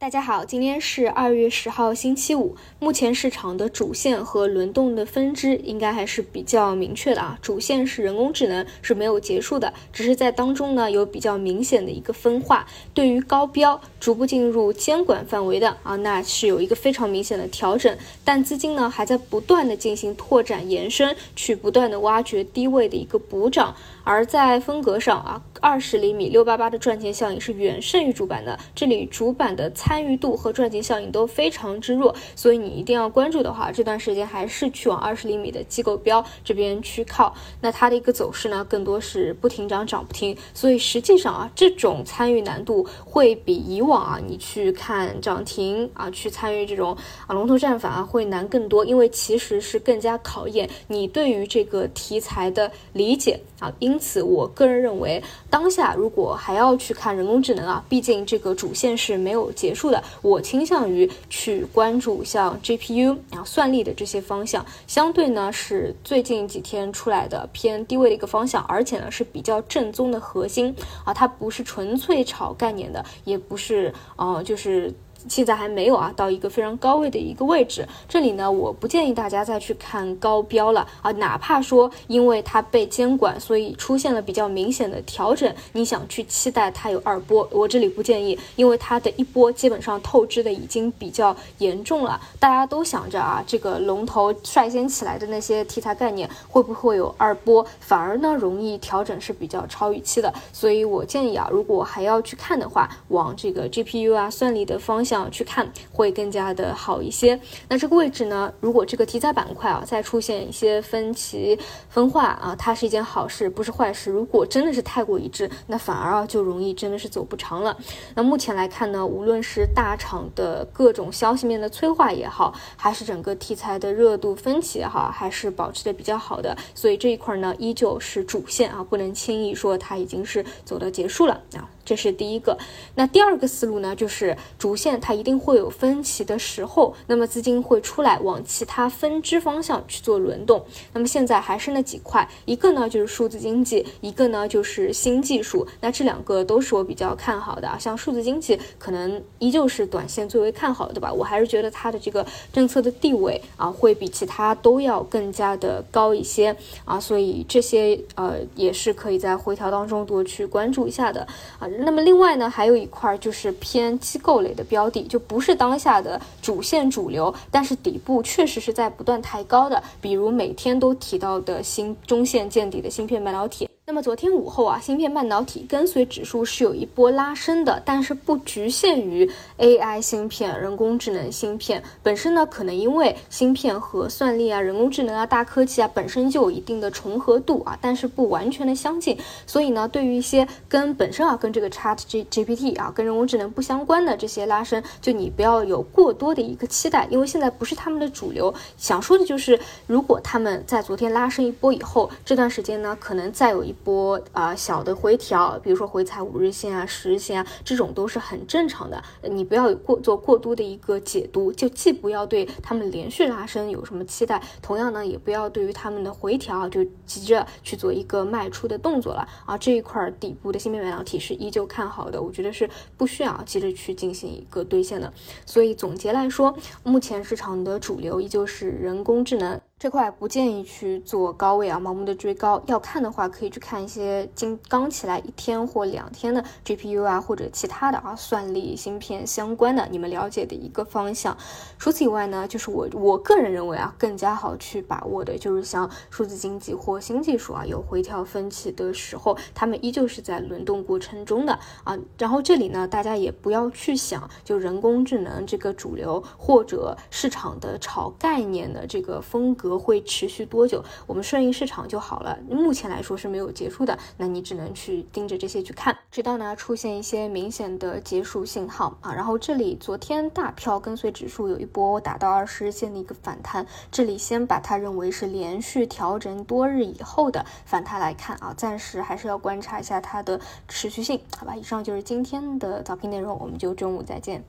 大家好，今天是二月十号，星期五。目前市场的主线和轮动的分支应该还是比较明确的啊。主线是人工智能是没有结束的，只是在当中呢有比较明显的一个分化。对于高标逐步进入监管范围的啊，那是有一个非常明显的调整。但资金呢还在不断的进行拓展延伸，去不断的挖掘低位的一个补涨。而在风格上啊，二十厘米六八八的赚钱效应是远胜于主板的。这里主板的参与度和赚钱效应都非常之弱，所以你一定要关注的话，这段时间还是去往二十厘米的机构标这边去靠。那它的一个走势呢，更多是不停涨涨不停。所以实际上啊，这种参与难度会比以往啊，你去看涨停啊，去参与这种啊龙头战法啊，会难更多，因为其实是更加考验你对于这个题材的理解啊。因此，我个人认为，当下如果还要去看人工智能啊，毕竟这个主线是没有结束的。我倾向于去关注像 GPU 然后、算力的这些方向，相对呢是最近几天出来的偏低位的一个方向，而且呢是比较正宗的核心啊，它不是纯粹炒概念的，也不是啊就是。现在还没有啊，到一个非常高位的一个位置。这里呢，我不建议大家再去看高标了啊，哪怕说因为它被监管，所以出现了比较明显的调整，你想去期待它有二波，我这里不建议，因为它的一波基本上透支的已经比较严重了。大家都想着啊，这个龙头率先起来的那些题材概念会不会有二波，反而呢容易调整是比较超预期的。所以我建议啊，如果还要去看的话，往这个 GPU 啊算力的方向。想去看会更加的好一些。那这个位置呢？如果这个题材板块啊再出现一些分歧分化啊，它是一件好事，不是坏事。如果真的是太过一致，那反而啊就容易真的是走不长了。那目前来看呢，无论是大厂的各种消息面的催化也好，还是整个题材的热度分歧也好，还是保持的比较好的。所以这一块呢，依旧是主线啊，不能轻易说它已经是走到结束了啊。这是第一个，那第二个思路呢，就是主线它一定会有分歧的时候，那么资金会出来往其他分支方向去做轮动。那么现在还是那几块，一个呢就是数字经济，一个呢就是新技术。那这两个都是我比较看好的啊，像数字经济可能依旧是短线最为看好的，吧？我还是觉得它的这个政策的地位啊，会比其他都要更加的高一些啊，所以这些呃也是可以在回调当中多去关注一下的啊。那么另外呢，还有一块就是偏机构类的标的，就不是当下的主线主流，但是底部确实是在不断抬高的，比如每天都提到的新中线见底的芯片半导体。那么昨天午后啊，芯片半导体跟随指数是有一波拉升的，但是不局限于 AI 芯片、人工智能芯片本身呢，可能因为芯片和算力啊、人工智能啊、大科技啊本身就有一定的重合度啊，但是不完全的相近，所以呢，对于一些跟本身啊跟这个 Chat G GPT 啊跟人工智能不相关的这些拉升，就你不要有过多的一个期待，因为现在不是他们的主流。想说的就是，如果他们在昨天拉升一波以后，这段时间呢，可能再有一。波啊小的回调，比如说回踩五日线啊、十日线啊，这种都是很正常的。你不要过做过多的一个解读，就既不要对他们连续拉升有什么期待，同样呢，也不要对于他们的回调就急着去做一个卖出的动作了啊。这一块底部的芯片半导体是依旧看好的，我觉得是不需要急着去进行一个兑现的。所以总结来说，目前市场的主流依旧是人工智能。这块不建议去做高位啊，盲目的追高。要看的话，可以去看一些今刚起来一天或两天的 GPU 啊，或者其他的啊算力芯片相关的，你们了解的一个方向。除此以外呢，就是我我个人认为啊，更加好去把握的就是像数字经济或新技术啊，有回调分歧的时候，他们依旧是在轮动过程中的啊。然后这里呢，大家也不要去想，就人工智能这个主流或者市场的炒概念的这个风格。会持续多久？我们顺应市场就好了。目前来说是没有结束的，那你只能去盯着这些去看，直到呢出现一些明显的结束信号啊。然后这里昨天大票跟随指数有一波达到二十日线的一个反弹，这里先把它认为是连续调整多日以后的反弹来看啊，暂时还是要观察一下它的持续性，好吧？以上就是今天的早评内容，我们就中午再见。